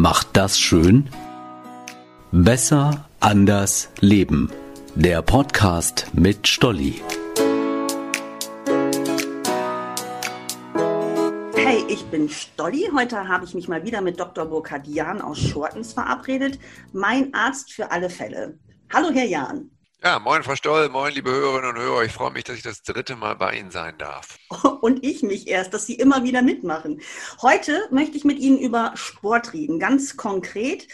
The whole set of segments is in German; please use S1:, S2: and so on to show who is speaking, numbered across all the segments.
S1: macht das schön? Besser, anders, leben. Der Podcast mit Stolli.
S2: Hey, ich bin Stolli. Heute habe ich mich mal wieder mit Dr. Burkhard Jahn aus Schortens verabredet. Mein Arzt für alle Fälle. Hallo, Herr Jahn.
S3: Ja, moin Frau Stoll, moin liebe Hörerinnen und Hörer. Ich freue mich, dass ich das dritte Mal bei Ihnen sein darf.
S2: Und ich mich erst, dass Sie immer wieder mitmachen. Heute möchte ich mit Ihnen über Sport reden, ganz konkret.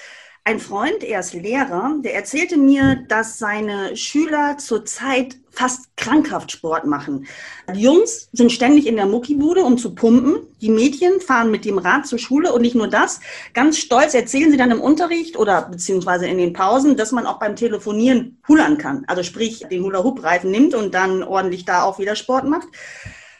S2: Ein Freund, er ist Lehrer, der erzählte mir, dass seine Schüler zurzeit fast krankhaft Sport machen. Die Jungs sind ständig in der Muckibude, um zu pumpen. Die Mädchen fahren mit dem Rad zur Schule und nicht nur das. Ganz stolz erzählen sie dann im Unterricht oder beziehungsweise in den Pausen, dass man auch beim Telefonieren hullern kann. Also sprich, den Hula-Hoop-Reifen nimmt und dann ordentlich da auch wieder Sport macht.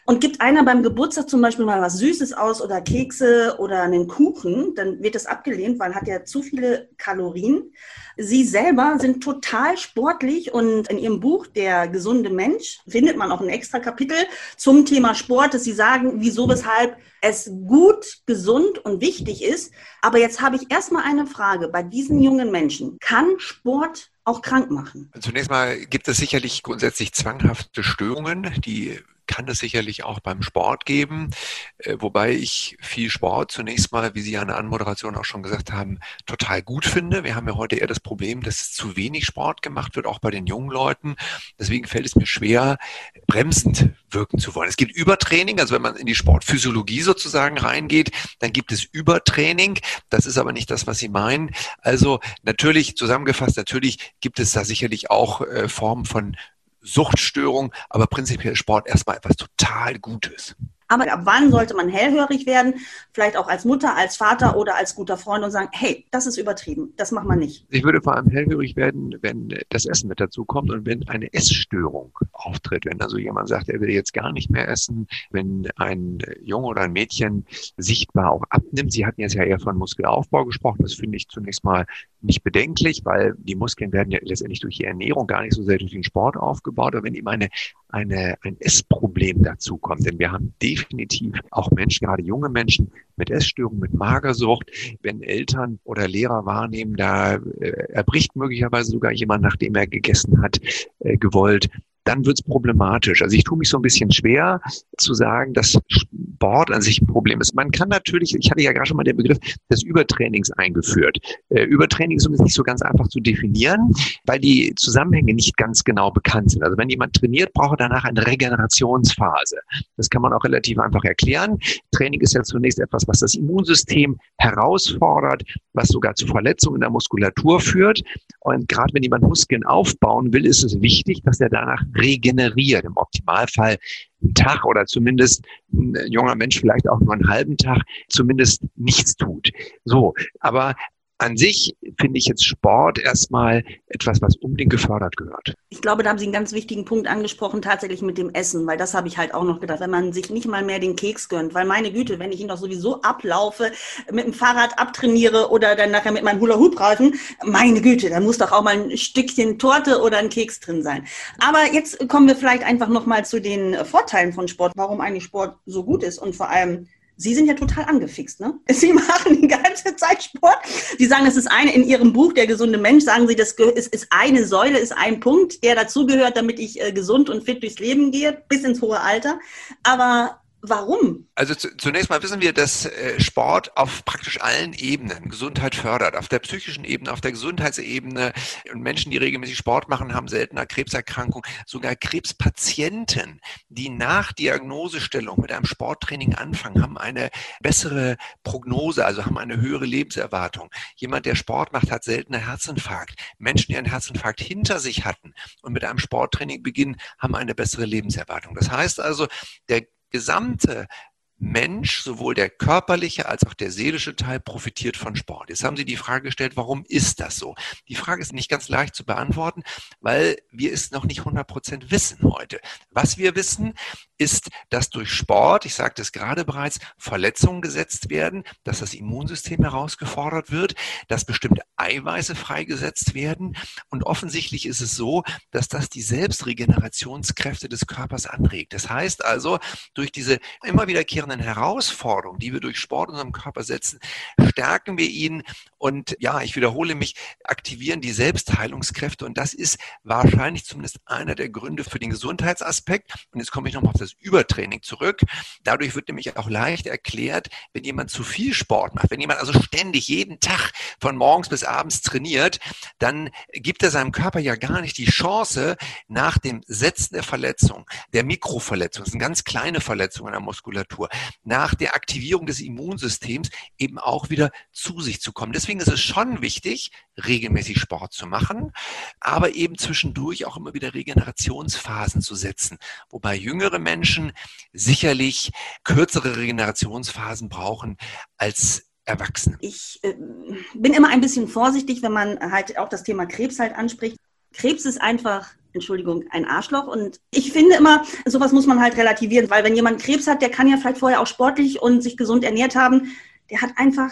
S2: Und gibt einer beim Geburtstag zum Beispiel mal was Süßes aus oder Kekse oder einen Kuchen, dann wird das abgelehnt, weil hat ja zu viele Kalorien. Sie selber sind total sportlich und in Ihrem Buch Der gesunde Mensch findet man auch ein extra Kapitel zum Thema Sport, dass Sie sagen, wieso, weshalb es gut, gesund und wichtig ist. Aber jetzt habe ich erstmal eine Frage bei diesen jungen Menschen. Kann Sport auch krank machen?
S3: Zunächst mal gibt es sicherlich grundsätzlich zwanghafte Störungen, die kann es sicherlich auch beim Sport geben, äh, wobei ich viel Sport zunächst mal, wie Sie ja in der Anmoderation auch schon gesagt haben, total gut finde. Wir haben ja heute eher das Problem, dass zu wenig Sport gemacht wird, auch bei den jungen Leuten. Deswegen fällt es mir schwer, bremsend wirken zu wollen. Es gibt Übertraining, also wenn man in die Sportphysiologie sozusagen reingeht, dann gibt es Übertraining. Das ist aber nicht das, was Sie meinen. Also natürlich, zusammengefasst, natürlich gibt es da sicherlich auch äh, Formen von Suchtstörung, aber prinzipiell Sport erstmal etwas total Gutes.
S2: Aber ab wann sollte man hellhörig werden? Vielleicht auch als Mutter, als Vater oder als guter Freund und sagen, hey, das ist übertrieben, das macht man nicht.
S3: Ich würde vor allem hellhörig werden, wenn das Essen mit dazu kommt und wenn eine Essstörung auftritt. Wenn also jemand sagt, er will jetzt gar nicht mehr essen, wenn ein Junge oder ein Mädchen sichtbar auch abnimmt. Sie hatten jetzt ja eher von Muskelaufbau gesprochen. Das finde ich zunächst mal nicht bedenklich, weil die Muskeln werden ja letztendlich durch die Ernährung gar nicht so sehr durch den Sport aufgebaut. Aber wenn ihm eine, eine, ein Essproblem dazu kommt, denn wir haben definitiv definitiv auch Menschen, gerade junge Menschen mit Essstörungen, mit Magersucht, wenn Eltern oder Lehrer wahrnehmen, da äh, erbricht möglicherweise sogar jemand, nachdem er gegessen hat, äh, gewollt, dann wird es problematisch. Also ich tue mich so ein bisschen schwer zu sagen, dass Sport an sich ein Problem ist. Man kann natürlich, ich hatte ja gerade schon mal den Begriff des Übertrainings eingeführt. Äh, Übertraining ist nicht so ganz einfach zu definieren, weil die Zusammenhänge nicht ganz genau bekannt sind. Also wenn jemand trainiert, braucht er danach eine Regenerationsphase. Das kann man auch relativ einfach erklären. Training ist ja zunächst etwas, was das Immunsystem herausfordert, was sogar zu Verletzungen in der Muskulatur führt. Und gerade wenn jemand Muskeln aufbauen will, ist es wichtig, dass er danach regeneriert. Im Optimalfall einen Tag oder zumindest ein junger Mensch vielleicht auch nur einen halben Tag zumindest nichts tut. So, aber an sich finde ich jetzt Sport erstmal etwas, was unbedingt gefördert gehört.
S2: Ich glaube, da haben Sie einen ganz wichtigen Punkt angesprochen, tatsächlich mit dem Essen, weil das habe ich halt auch noch gedacht, wenn man sich nicht mal mehr den Keks gönnt, weil meine Güte, wenn ich ihn doch sowieso ablaufe, mit dem Fahrrad abtrainiere oder dann nachher mit meinem Hula-Hoop-Reifen, meine Güte, da muss doch auch mal ein Stückchen Torte oder ein Keks drin sein. Aber jetzt kommen wir vielleicht einfach nochmal zu den Vorteilen von Sport, warum eigentlich Sport so gut ist und vor allem Sie sind ja total angefixt, ne? Sie machen die ganze Zeit Sport. Sie sagen, es ist eine in Ihrem Buch, der gesunde Mensch, sagen Sie, das ist, ist eine Säule, ist ein Punkt, der dazugehört, damit ich äh, gesund und fit durchs Leben gehe, bis ins hohe Alter. Aber Warum?
S3: Also zunächst mal wissen wir, dass äh, Sport auf praktisch allen Ebenen Gesundheit fördert. Auf der psychischen Ebene, auf der Gesundheitsebene. Und Menschen, die regelmäßig Sport machen, haben seltener Krebserkrankungen. Sogar Krebspatienten, die nach Diagnosestellung mit einem Sporttraining anfangen, haben eine bessere Prognose, also haben eine höhere Lebenserwartung. Jemand, der Sport macht, hat seltener Herzinfarkt. Menschen, die einen Herzinfarkt hinter sich hatten und mit einem Sporttraining beginnen, haben eine bessere Lebenserwartung. Das heißt also, der gesamte Mensch, sowohl der körperliche als auch der seelische Teil, profitiert von Sport. Jetzt haben Sie die Frage gestellt, warum ist das so? Die Frage ist nicht ganz leicht zu beantworten, weil wir es noch nicht 100 Prozent wissen heute. Was wir wissen, ist, dass durch Sport, ich sagte es gerade bereits, Verletzungen gesetzt werden, dass das Immunsystem herausgefordert wird, dass bestimmte Eiweiße freigesetzt werden. Und offensichtlich ist es so, dass das die Selbstregenerationskräfte des Körpers anregt. Das heißt also, durch diese immer wiederkehrenden Herausforderungen, die wir durch Sport unserem Körper setzen, stärken wir ihn und ja, ich wiederhole mich, aktivieren die Selbstheilungskräfte. Und das ist wahrscheinlich zumindest einer der Gründe für den Gesundheitsaspekt. Und jetzt komme ich nochmal auf das Übertraining zurück. Dadurch wird nämlich auch leicht erklärt, wenn jemand zu viel Sport macht, wenn jemand also ständig jeden Tag von morgens bis abends trainiert, dann gibt er seinem Körper ja gar nicht die Chance, nach dem Setzen der Verletzung, der Mikroverletzung, das sind ganz kleine Verletzungen der Muskulatur, nach der Aktivierung des Immunsystems eben auch wieder zu sich zu kommen. Deswegen ist es schon wichtig, regelmäßig Sport zu machen, aber eben zwischendurch auch immer wieder Regenerationsphasen zu setzen. Wobei jüngere Menschen sicherlich kürzere Regenerationsphasen brauchen als Erwachsene.
S2: Ich äh, bin immer ein bisschen vorsichtig, wenn man halt auch das Thema Krebs halt anspricht. Krebs ist einfach Entschuldigung, ein Arschloch. Und ich finde immer, sowas muss man halt relativieren, weil wenn jemand Krebs hat, der kann ja vielleicht vorher auch sportlich und sich gesund ernährt haben, der hat einfach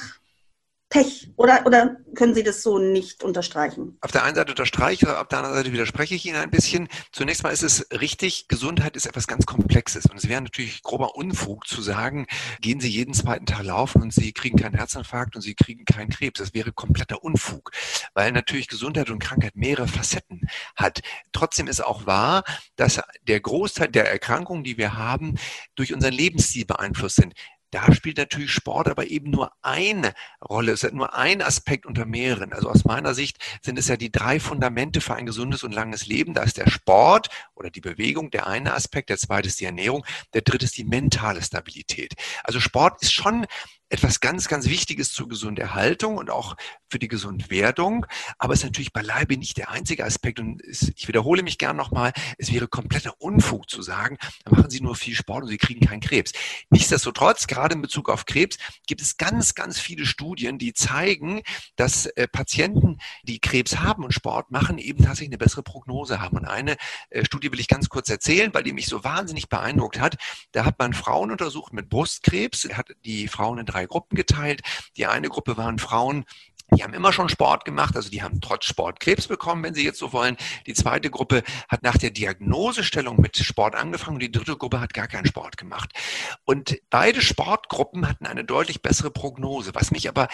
S2: Pech oder, oder können Sie das so nicht unterstreichen?
S3: Auf der einen Seite unterstreiche ich, auf der anderen Seite widerspreche ich Ihnen ein bisschen. Zunächst mal ist es richtig, Gesundheit ist etwas ganz Komplexes und es wäre natürlich grober Unfug zu sagen, gehen Sie jeden zweiten Tag laufen und Sie kriegen keinen Herzinfarkt und Sie kriegen keinen Krebs. Das wäre kompletter Unfug, weil natürlich Gesundheit und Krankheit mehrere Facetten hat. Trotzdem ist auch wahr, dass der Großteil der Erkrankungen, die wir haben, durch unseren Lebensstil beeinflusst sind. Da spielt natürlich Sport aber eben nur eine Rolle. Es ist nur ein Aspekt unter mehreren. Also aus meiner Sicht sind es ja die drei Fundamente für ein gesundes und langes Leben. Da ist der Sport oder die Bewegung der eine Aspekt, der zweite ist die Ernährung, der dritte ist die mentale Stabilität. Also Sport ist schon etwas ganz, ganz Wichtiges zur Gesunderhaltung und auch für die Gesundwerdung. Aber es ist natürlich beileibe nicht der einzige Aspekt. Und es, ich wiederhole mich gern nochmal, es wäre kompletter Unfug zu sagen, dann machen Sie nur viel Sport und Sie kriegen keinen Krebs. Nichtsdestotrotz, gerade in Bezug auf Krebs, gibt es ganz, ganz viele Studien, die zeigen, dass äh, Patienten, die Krebs haben und Sport machen, eben tatsächlich eine bessere Prognose haben. Und eine äh, Studie will ich ganz kurz erzählen, weil die mich so wahnsinnig beeindruckt hat. Da hat man Frauen untersucht mit Brustkrebs, hat die Frauen in drei Gruppen geteilt. Die eine Gruppe waren Frauen, die haben immer schon Sport gemacht, also die haben trotz Sport Krebs bekommen, wenn sie jetzt so wollen. Die zweite Gruppe hat nach der Diagnosestellung mit Sport angefangen und die dritte Gruppe hat gar keinen Sport gemacht. Und beide Sportgruppen hatten eine deutlich bessere Prognose. Was mich aber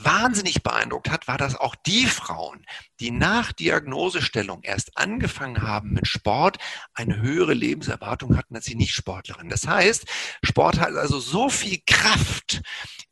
S3: wahnsinnig beeindruckt hat, war, dass auch die Frauen, die nach Diagnosestellung erst angefangen haben mit Sport, eine höhere Lebenserwartung hatten als die Nicht-Sportlerinnen. Das heißt, Sport hat also so viel Kraft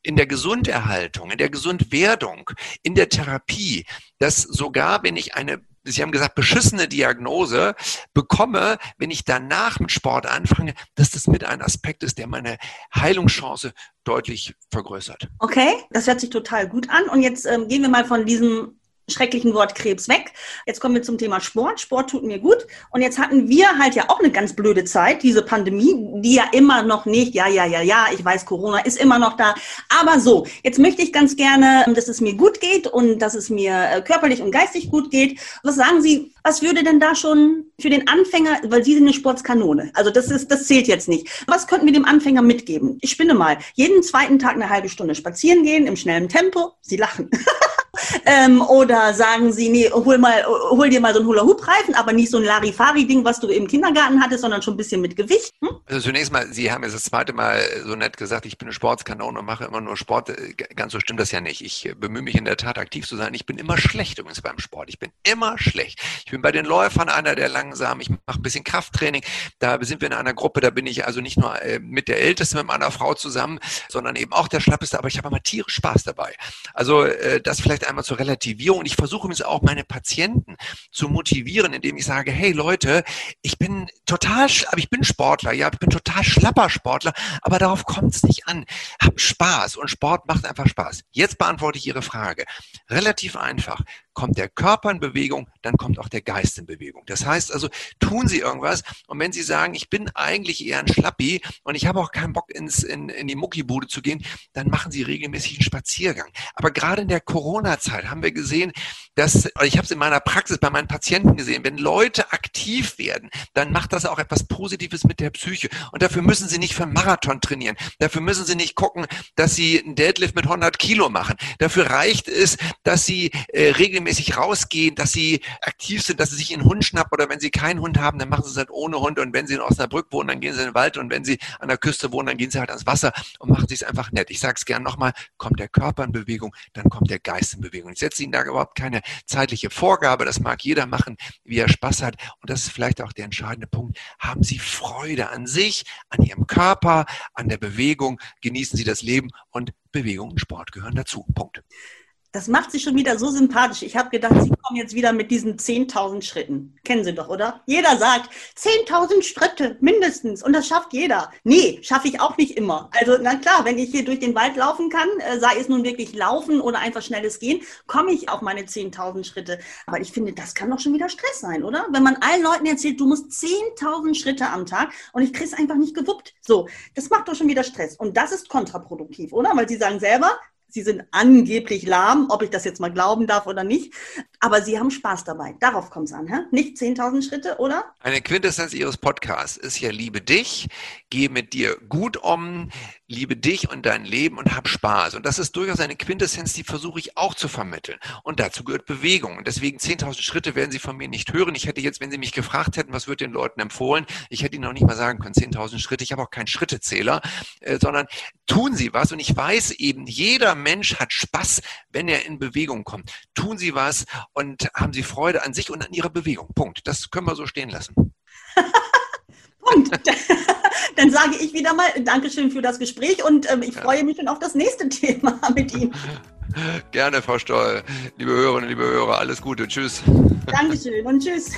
S3: in der Gesunderhaltung, in der Gesundwerdung, in der Therapie, dass sogar wenn ich eine Sie haben gesagt, beschissene Diagnose bekomme, wenn ich danach mit Sport anfange, dass das mit ein Aspekt ist, der meine Heilungschance deutlich vergrößert.
S2: Okay, das hört sich total gut an. Und jetzt ähm, gehen wir mal von diesem schrecklichen Wort Krebs weg. Jetzt kommen wir zum Thema Sport. Sport tut mir gut. Und jetzt hatten wir halt ja auch eine ganz blöde Zeit, diese Pandemie, die ja immer noch nicht, ja, ja, ja, ja, ich weiß, Corona ist immer noch da. Aber so, jetzt möchte ich ganz gerne, dass es mir gut geht und dass es mir äh, körperlich und geistig gut geht. Was sagen Sie, was würde denn da schon für den Anfänger, weil Sie sind eine Sportskanone, also das ist, das zählt jetzt nicht. Was könnten wir dem Anfänger mitgeben? Ich spinne mal, jeden zweiten Tag eine halbe Stunde spazieren gehen im schnellen Tempo. Sie lachen. ähm, oder sagen sie, nee, hol, mal, hol dir mal so einen Hula-Hoop-Reifen, aber nicht so ein Larifari-Ding, was du im Kindergarten hattest, sondern schon ein bisschen mit Gewicht. Hm?
S3: Also zunächst mal, Sie haben jetzt das zweite Mal so nett gesagt, ich bin eine Sportskanone und mache immer nur Sport. Äh, ganz so stimmt das ja nicht. Ich bemühe mich in der Tat aktiv zu sein. Ich bin immer schlecht übrigens beim Sport. Ich bin immer schlecht. Ich bin bei den Läufern einer der langsam. Ich mache ein bisschen Krafttraining. Da sind wir in einer Gruppe, da bin ich also nicht nur äh, mit der Älteste, mit meiner Frau zusammen, sondern eben auch der Schlappeste, aber ich habe immer tierisch Spaß dabei. Also äh, das vielleicht einmal zur Relativierung. Und ich versuche übrigens auch meine Patienten zu motivieren, indem ich sage, hey Leute, ich bin total, aber ich bin Sportler, ja, ich bin total schlapper Sportler, aber darauf kommt es nicht an. Hab Spaß und Sport macht einfach Spaß. Jetzt beantworte ich Ihre Frage. Relativ einfach kommt der Körper in Bewegung, dann kommt auch der Geist in Bewegung. Das heißt also, tun Sie irgendwas und wenn Sie sagen, ich bin eigentlich eher ein Schlappi und ich habe auch keinen Bock ins, in, in die Muckibude zu gehen, dann machen Sie regelmäßig einen Spaziergang. Aber gerade in der Corona-Zeit Corona-Zeit haben wir gesehen, dass, ich habe es in meiner Praxis bei meinen Patienten gesehen, wenn Leute aktiv werden, dann macht das auch etwas Positives mit der Psyche. Und dafür müssen sie nicht für Marathon trainieren. Dafür müssen sie nicht gucken, dass sie einen Deadlift mit 100 Kilo machen. Dafür reicht es, dass sie äh, regelmäßig rausgehen, dass sie aktiv sind, dass sie sich einen Hund schnappen oder wenn sie keinen Hund haben, dann machen sie es halt ohne Hund. Und wenn sie in Osnabrück wohnen, dann gehen sie in den Wald. Und wenn sie an der Küste wohnen, dann gehen sie halt ans Wasser und machen sich es einfach nett. Ich sage es gern nochmal, kommt der Körper in Bewegung, dann kommt der Geist in Bewegung. Ich setze Ihnen da überhaupt keine zeitliche Vorgabe. Das mag jeder machen, wie er Spaß hat. Und das ist vielleicht auch der entscheidende Punkt. Haben Sie Freude an sich, an Ihrem Körper, an der Bewegung. Genießen Sie das Leben und Bewegung und Sport gehören dazu. Punkt.
S2: Das macht sie schon wieder so sympathisch. Ich habe gedacht, Sie kommen jetzt wieder mit diesen 10.000 Schritten. Kennen Sie doch, oder? Jeder sagt 10.000 Schritte mindestens und das schafft jeder. Nee, schaffe ich auch nicht immer. Also na klar, wenn ich hier durch den Wald laufen kann, äh, sei es nun wirklich laufen oder einfach schnelles Gehen, komme ich auf meine 10.000 Schritte. Aber ich finde, das kann doch schon wieder Stress sein, oder? Wenn man allen Leuten erzählt, du musst 10.000 Schritte am Tag und ich kriege es einfach nicht gewuppt. So, das macht doch schon wieder Stress. Und das ist kontraproduktiv, oder? Weil Sie sagen selber, Sie sind angeblich lahm, ob ich das jetzt mal glauben darf oder nicht. Aber Sie haben Spaß dabei. Darauf kommt es an, hä? nicht 10.000 Schritte, oder?
S3: Eine Quintessenz Ihres Podcasts ist ja, liebe dich, gehe mit dir gut um, liebe dich und dein Leben und hab Spaß. Und das ist durchaus eine Quintessenz, die versuche ich auch zu vermitteln. Und dazu gehört Bewegung. Und deswegen 10.000 Schritte werden Sie von mir nicht hören. Ich hätte jetzt, wenn Sie mich gefragt hätten, was wird den Leuten empfohlen, ich hätte Ihnen noch nicht mal sagen können, 10.000 Schritte. Ich habe auch keinen Schrittezähler, äh, sondern tun Sie was. Und ich weiß eben, jeder Mensch hat Spaß, wenn er in Bewegung kommt. Tun Sie was und haben Sie Freude an sich und an Ihrer Bewegung. Punkt. Das können wir so stehen lassen.
S2: Punkt. Dann sage ich wieder mal Dankeschön für das Gespräch und ähm, ich ja. freue mich schon auf das nächste Thema mit Ihnen.
S3: Gerne, Frau Stoll. Liebe Hörerinnen, liebe Hörer, alles Gute. Tschüss.
S2: Dankeschön und tschüss.